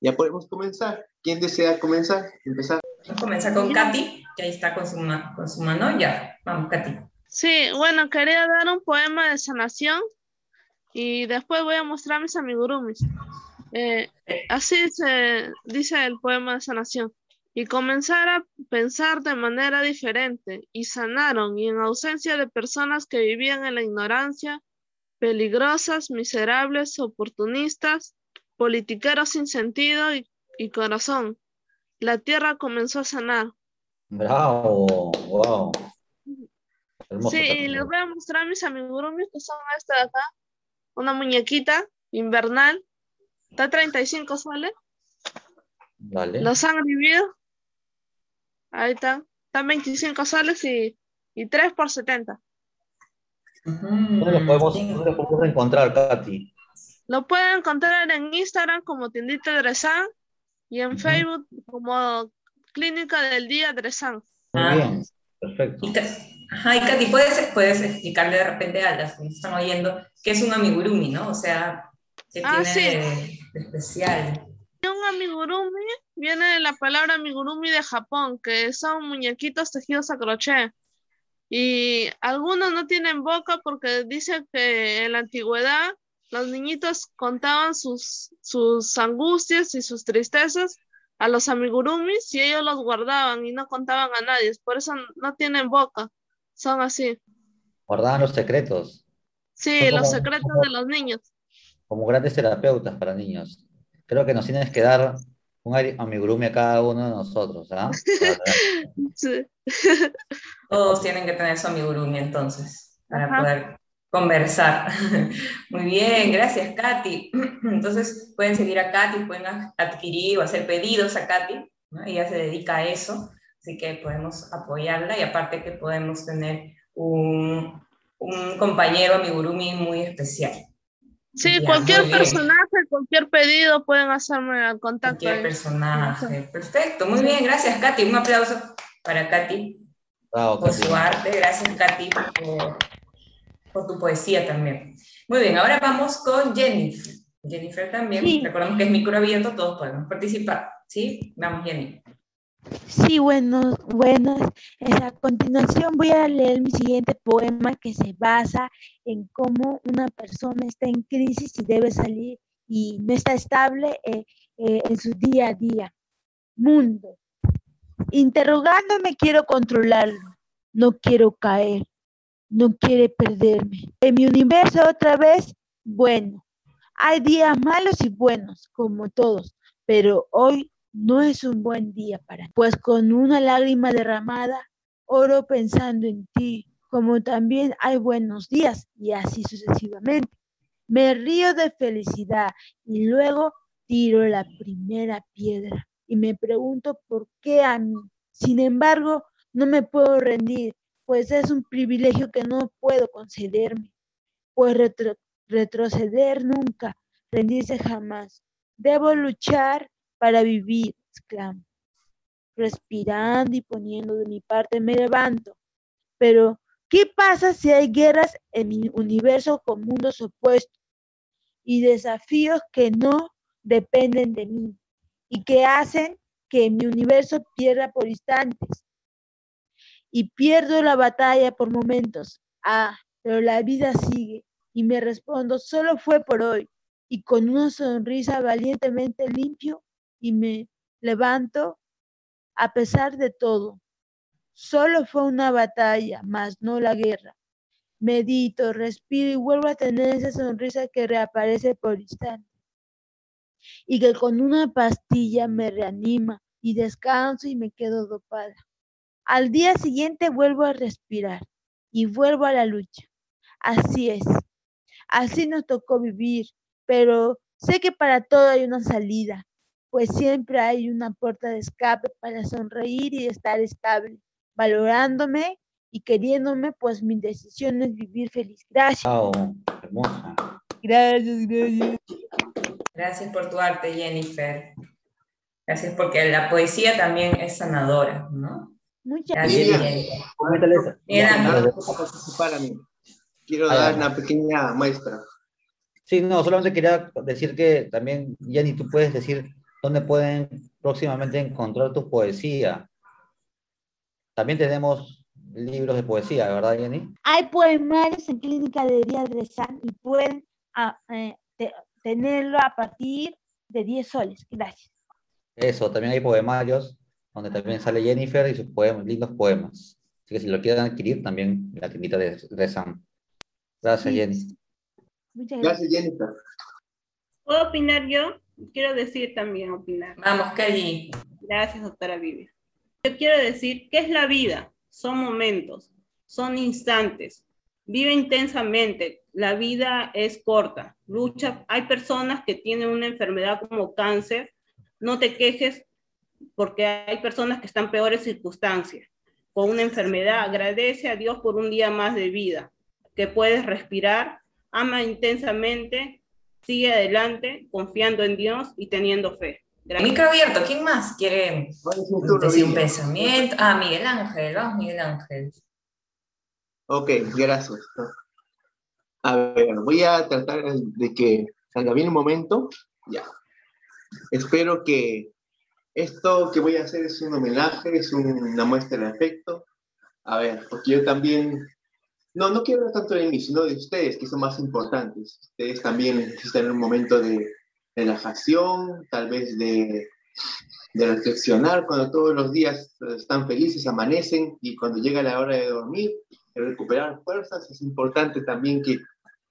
[SPEAKER 1] Ya podemos comenzar. ¿Quién desea comenzar? Empezar.
[SPEAKER 2] Vamos a comenzar con Katy, que ahí está con su, con su mano. Ya, vamos, Katy.
[SPEAKER 3] Sí, bueno, quería dar un poema de sanación y después voy a mostrar mis amigurumis. Eh, así se dice el poema de sanación. Y comenzar pensar de manera diferente y sanaron y en ausencia de personas que vivían en la ignorancia, peligrosas, miserables, oportunistas, politiqueros sin sentido y, y corazón. La tierra comenzó a sanar.
[SPEAKER 6] Bravo, wow. Hermoso
[SPEAKER 3] Sí, y les voy a mostrar mis amigurumis que son esta de acá. Una muñequita invernal. Está a 35 soles.
[SPEAKER 6] Dale.
[SPEAKER 3] Los han vivido. Ahí está. Están 25 soles y, y 3 por 70.
[SPEAKER 6] ¿Dónde los podemos, dónde los podemos encontrar, Katy?
[SPEAKER 3] Lo pueden encontrar en Instagram como Tiendita Dresan y en. Facebook como Clínica del Día Dresan.
[SPEAKER 6] Muy
[SPEAKER 2] Ah.
[SPEAKER 6] bien, perfecto.
[SPEAKER 2] Y, ajá, y Katy, ¿puedes, puedes explicarle de repente a las que nos están oyendo qué es un amigurumi, ¿no? O sea, ¿qué
[SPEAKER 3] Ah,
[SPEAKER 2] tiene de, de especial?
[SPEAKER 3] Un amigurumi viene de la palabra amigurumi de Japón, que son muñequitos tejidos a crochet. Y algunos no tienen boca porque dice que en la antigüedad los niñitos contaban sus, sus angustias y sus tristezas a los amigurumis y ellos los guardaban y no contaban a nadie. Por eso no tienen boca. Son así.
[SPEAKER 6] Guardaban los secretos,
[SPEAKER 3] Sí,
[SPEAKER 6] Son
[SPEAKER 3] los
[SPEAKER 6] como-
[SPEAKER 3] secretos
[SPEAKER 6] como-
[SPEAKER 3] de los niños.
[SPEAKER 6] Como grandes terapeutas para niños. Creo que nos tienes que dar un amigurumi a cada uno de nosotros, ¿ah?
[SPEAKER 3] Sí.
[SPEAKER 2] Todos tienen que tener su amigurumi entonces, para
[SPEAKER 3] Ajá.
[SPEAKER 2] poder conversar. Muy bien, gracias Katy. Entonces pueden seguir a Katy, pueden adquirir o hacer pedidos a Katy, ¿no? Ella se dedica a eso, así que podemos apoyarla y aparte que podemos tener un, un compañero amigurumi muy especial.
[SPEAKER 3] Sí,
[SPEAKER 2] Ya,
[SPEAKER 3] cualquier personaje, cualquier pedido pueden hacerme al contacto.
[SPEAKER 2] Cualquier personaje. Perfecto, muy bien, gracias Katy. Un aplauso para Katy
[SPEAKER 6] Bravo,
[SPEAKER 2] por
[SPEAKER 6] Katy.
[SPEAKER 2] su arte. Gracias, Katy, por, por tu poesía también. Muy bien, ahora vamos con Jennifer. Jennifer también,
[SPEAKER 4] Sí.
[SPEAKER 2] recordemos que es micro abierto, todos podemos participar. ¿Sí? Vamos, Jenny.
[SPEAKER 4] Sí, bueno, buenas. A continuación voy a leer mi siguiente poema que se basa en cómo una persona está en crisis y debe salir y no está estable eh, eh, en su día a día. Mundo. Interrogándome quiero controlarlo. No quiero caer. No quiere perderme. En mi universo otra vez, bueno. Hay días malos y buenos, como todos, pero hoy no es un buen día para mí, pues con una lágrima derramada oro pensando en ti, como también hay buenos días y así sucesivamente. Me río de felicidad y luego tiro la primera piedra y me pregunto por qué a mí. Sin embargo, no me puedo rendir, pues es un privilegio que no puedo concederme, pues retro- retroceder nunca, rendirse jamás. Debo luchar para vivir, exclamo. Respirando y poniendo de mi parte me levanto. Pero, ¿qué pasa si hay guerras en mi universo con mundos opuestos y desafíos que no dependen de mí y que hacen que mi universo pierda por instantes? Y pierdo la batalla por momentos. Ah, pero la vida sigue y me respondo, solo fue por hoy y con una sonrisa valientemente limpio y me levanto a pesar de todo. Solo fue una batalla, mas no la guerra. Medito, respiro y vuelvo a tener esa sonrisa que reaparece por instante. Y que con una pastilla me reanima y descanso y me quedo dopada. Al día siguiente vuelvo a respirar y vuelvo a la lucha. Así es. Así nos tocó vivir, pero sé que para todo hay una salida, pues siempre hay una puerta de escape para sonreír y estar estable, valorándome y queriéndome, pues mi decisión es vivir feliz. Gracias.
[SPEAKER 6] Bravo, hermoso.
[SPEAKER 4] Gracias, gracias.
[SPEAKER 2] Gracias por tu arte, Jennifer. Gracias porque la poesía también es sanadora, ¿no?
[SPEAKER 4] Muchas
[SPEAKER 2] Gracias, amigo.
[SPEAKER 1] Nada, para participar. Quiero dar una pequeña muestra.
[SPEAKER 6] Sí, no, solamente quería decir que también, Jenny, tú puedes decir dónde pueden próximamente encontrar tu poesía. También tenemos libros de poesía, ¿verdad, Jenny?
[SPEAKER 4] Hay poemarios en Clínica de Día de San y pueden ah, eh, te- tenerlo a partir de 10 soles. Gracias.
[SPEAKER 6] Eso, también hay poemarios donde también sale Jennifer y sus poemas, lindos poemas. Así que si lo quieren adquirir, también la tiendita de, de Sam. Gracias, Jenny.
[SPEAKER 4] Muchas gracias.
[SPEAKER 1] Gracias, Jennifer.
[SPEAKER 7] ¿Puedo opinar yo? Quiero decir también opinar.
[SPEAKER 2] Vamos, Kelly.
[SPEAKER 7] Gracias, doctora Vivi. Yo quiero decir, ¿qué es la vida? Son momentos, son instantes. Vive intensamente. La vida es corta. Lucha. Hay personas que tienen una enfermedad como cáncer. No te quejes porque hay personas que están en peores circunstancias. Con una enfermedad, agradece a Dios por un día más de vida, que puedes respirar, ama intensamente, sigue adelante, confiando en Dios y teniendo fe. Gracias.
[SPEAKER 2] Micro abierto, ¿quién más quiere
[SPEAKER 1] ¿Cuál es mi turno,
[SPEAKER 2] decir un pensamiento? Ah, Miguel Ángel, vamos, Miguel Ángel.
[SPEAKER 1] Ok, gracias. A ver, voy a tratar de que salga bien el momento. Ya. Espero que esto que voy a hacer es un homenaje, es un- una muestra de afecto. A ver, porque yo también, no, no quiero hablar tanto de mí, sino de ustedes, que son más importantes. Ustedes también necesitan un momento de relajación, tal vez de, de reflexionar cuando todos los días eh, están felices, amanecen y cuando llega la hora de dormir, de recuperar fuerzas, es importante también que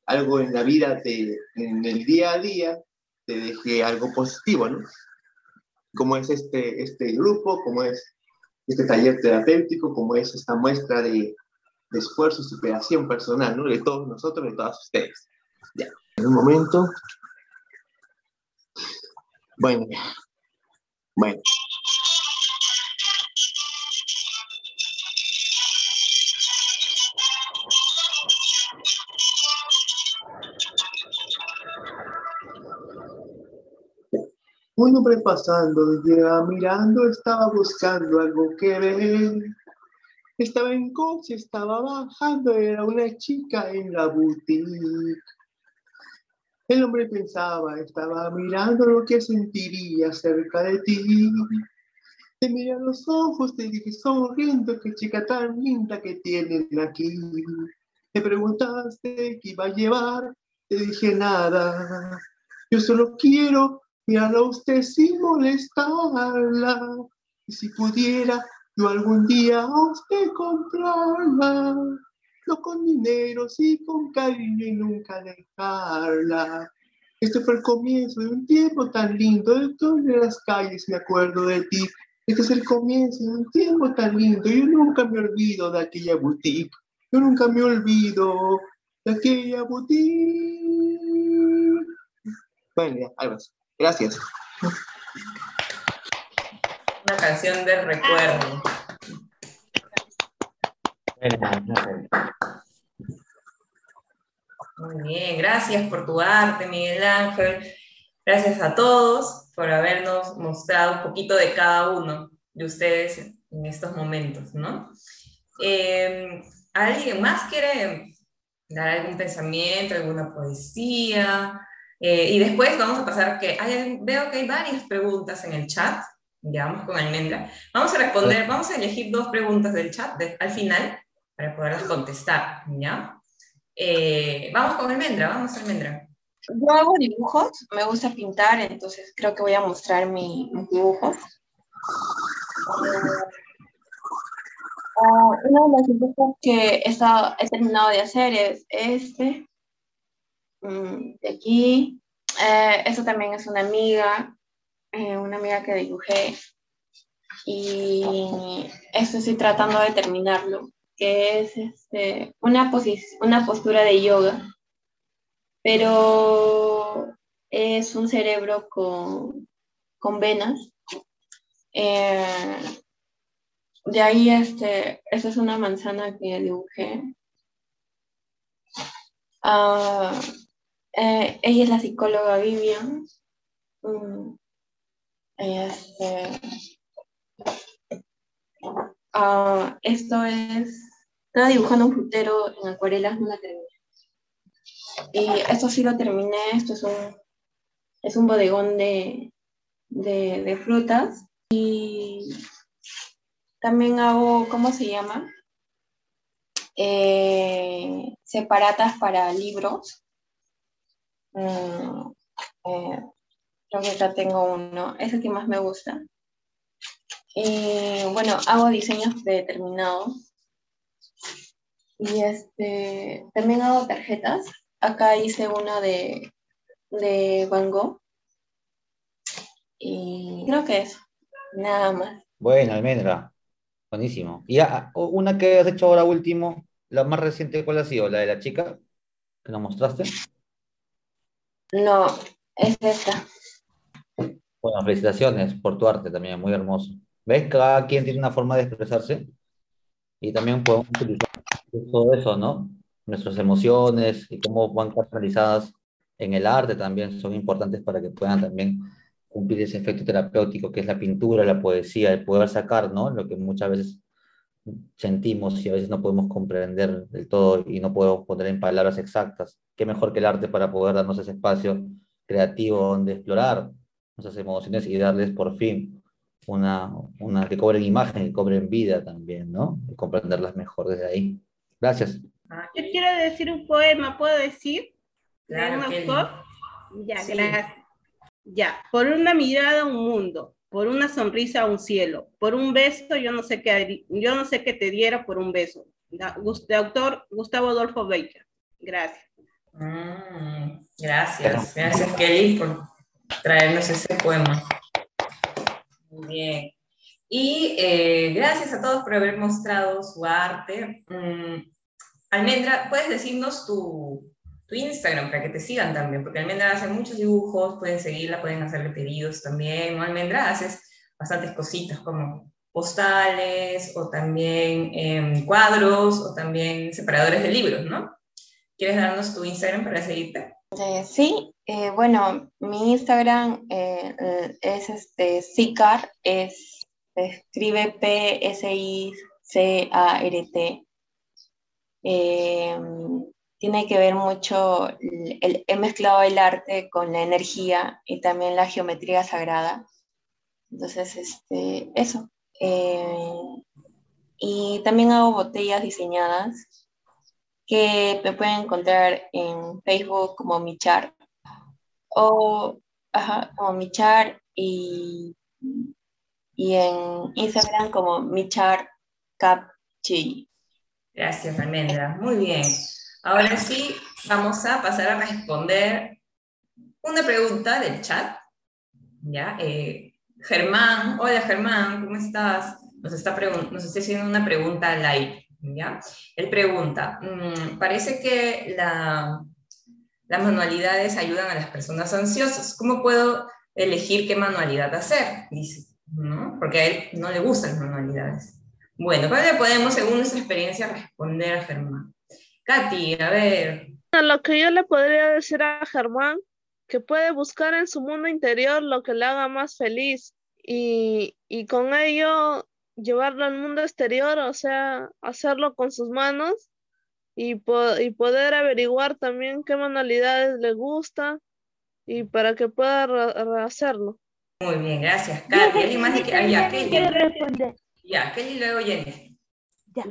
[SPEAKER 1] algo en la vida, te, en el día a día, te deje algo positivo, ¿no? Como es este, este grupo, como es este taller terapéutico, como es esta muestra de, de esfuerzo y superación personal, ¿no? De todos nosotros, de todas ustedes. Ya, en un momento. Bueno, bueno. Un hombre pasando, mirando, estaba buscando algo que ver. Estaba en coche, estaba bajando, era una chica en la boutique. El hombre pensaba, estaba mirando lo que sentiría cerca de ti. Te miré a los ojos, te dije sonriendo, qué chica tan linda que tienen aquí. Me preguntaste qué iba a llevar, te dije nada. Yo solo quiero mirarla a usted sin molestarla. Y si pudiera yo algún día a usted comprarla, no con dinero, sí con cariño y nunca dejarla. Este fue el comienzo de un tiempo tan lindo, de todas las calles me acuerdo de ti. Este es el comienzo de un tiempo tan lindo, yo nunca me olvido de aquella boutique. Yo nunca me olvido de aquella boutique. Bueno, ya, algo así. Gracias.
[SPEAKER 2] Una canción del recuerdo. Muy bien, gracias por tu arte, Miguel Ángel. Gracias a todos por habernos mostrado un poquito de cada uno de ustedes en estos momentos, ¿no? Eh, ¿Alguien más quiere dar algún pensamiento, alguna poesía? Eh, y después vamos a pasar que veo que hay varias preguntas en el chat. Ya vamos con Almendra. Vamos a responder, vamos a elegir dos preguntas del chat de- al final para poderlas contestar, ¿ya? Eh, vamos con Almendra, vamos Almendra.
[SPEAKER 5] Yo hago dibujos, me gusta pintar, entonces creo que voy a mostrar mi- mis dibujos. Uno de los dibujos que he, estado- he terminado de hacer es este, mm, de aquí. Eh, esto también es una amiga, eh, una amiga que dibujé. Y esto estoy tratando de terminarlo, que es este, una, una postura de yoga pero es un cerebro con, con venas. Eh, de ahí, este, esta es una manzana que dibujé. Ah, eh, ella es la psicóloga Vivian. Mm, este, ah, esto es, estaba dibujando un frutero en acuarelas, no la terminé. Y esto sí lo terminé, esto es un, es un bodegón de, de, frutas. Y también hago, ¿cómo se llama? Eh, separatas para libros. Mm, creo que acá tengo uno, es el que más me gusta. Y bueno, hago diseños predeterminados. Y este, también hago tarjetas. Acá hice una de, de Van Gogh. Y creo que eso. Nada más.
[SPEAKER 6] Bueno, Almendra. Buenísimo. Y ah, una que has hecho ahora último, la más reciente, ¿cuál ha sido? ¿La de la chica que nos mostraste?
[SPEAKER 5] No, es esta.
[SPEAKER 6] Bueno, felicitaciones por tu arte también, muy hermoso. ¿Ves? Cada quien tiene una forma de expresarse y también podemos utilizar todo eso, ¿no? Nuestras emociones y cómo van canalizadas en el arte también son importantes para que puedan también cumplir ese efecto terapéutico que es la pintura, la poesía, el poder sacar, ¿no? Lo que muchas veces sentimos y a veces no podemos comprender del todo y no podemos poner en palabras exactas. ¿Qué mejor que el arte para poder darnos ese espacio creativo donde explorar nuestras emociones y darles por fin una, una que cobren imagen, que cobren vida también, ¿no? Y comprenderlas mejor desde ahí. Gracias.
[SPEAKER 7] Yo quiero decir un poema, ¿puedo decir?
[SPEAKER 2] Claro,
[SPEAKER 7] ¿Un
[SPEAKER 2] Kelly.
[SPEAKER 7] autor? Ya,
[SPEAKER 2] Sí.
[SPEAKER 7] gracias. Ya, por una mirada un mundo, por una sonrisa un cielo, por un beso yo no sé qué, yo no sé qué te diera por un beso. De autor Gustavo Adolfo Becker. Gracias.
[SPEAKER 2] Mm, gracias, gracias Kelly por traernos ese poema. Muy bien. Y eh, gracias a todos por haber mostrado su arte. Mm, Almendra, ¿puedes decirnos tu, tu Instagram para que te sigan también? Porque Almendra hace muchos dibujos, pueden seguirla, pueden hacerle pedidos también. Almendra, haces bastantes cositas como postales o también em, cuadros o también separadores de libros, ¿no? ¿Quieres darnos tu Instagram para seguirte?
[SPEAKER 5] Eh, sí, eh, bueno, mi Instagram eh, es este Sicar, es, escribe P-S-I-C-A-R-T. Eh, tiene que ver mucho, el- he mezclado el arte con la energía y también la geometría sagrada. Entonces, este, eso. Y también hago botellas diseñadas que me pueden encontrar en Facebook como Michar o ajá, como Michar y, y en Instagram como Michar Capchi.
[SPEAKER 2] Gracias, Almendra. Muy bien. Ahora sí, vamos a pasar a responder una pregunta del chat. ¿Ya? Eh, Germán, hola Germán, ¿cómo estás? Nos está, nos está haciendo una pregunta al aire. ¿ya? Él pregunta, mm, parece que la, las manualidades ayudan a las personas ansiosas. ¿Cómo puedo elegir qué manualidad hacer? Dice, ¿no? Porque a él no le gustan las manualidades. Bueno, ¿cómo le podemos, según nuestra experiencia, responder a Germán? Katy, a ver.
[SPEAKER 3] Lo que yo le podría decir a Germán, que puede buscar en su mundo interior lo que le haga más feliz y, y con ello llevarlo al mundo exterior, o sea, hacerlo con sus manos y, po- y poder averiguar también qué manualidades le gusta y para que pueda hacerlo.
[SPEAKER 2] Muy bien, gracias, Katy. ¿Alguien más? que- ah, ya,
[SPEAKER 4] Quiero
[SPEAKER 2] Kelly.
[SPEAKER 4] responder.
[SPEAKER 2] Ya, Kelly, luego Jenny.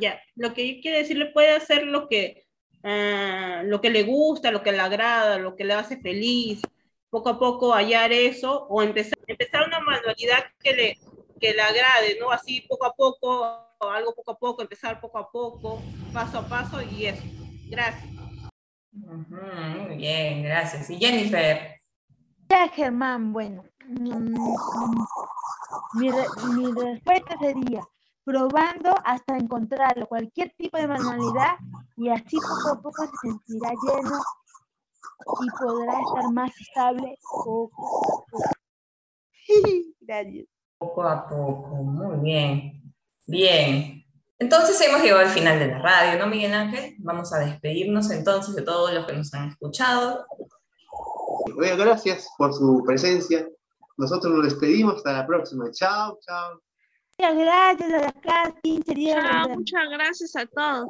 [SPEAKER 7] Ya, lo que yo quiero decirle puede hacer lo que, ah, lo que le gusta, lo que le agrada, lo que le hace feliz, poco a poco hallar eso o empezar, empezar una manualidad que le, que le agrade, ¿no? Así poco a poco, algo poco a poco, empezar poco a poco, paso a paso y eso. Gracias.
[SPEAKER 2] Muy bien, gracias. Y Jennifer.
[SPEAKER 4] Ya, Germán, bueno. Mi, re- mi respuesta sería probando hasta encontrarlo, cualquier tipo de manualidad, y así poco a poco se sentirá lleno y podrá estar más estable poco a poco. Gracias.
[SPEAKER 2] Poco a poco, muy bien. Bien. Entonces hemos llegado al final de la radio, ¿no, Miguel Ángel? Vamos a despedirnos entonces de todos los que nos han escuchado.
[SPEAKER 1] Bueno, gracias por su presencia. Nosotros nos despedimos. Hasta la próxima. Chao, chao.
[SPEAKER 4] Muchas gracias a la Katy,
[SPEAKER 3] muchas gracias a todos.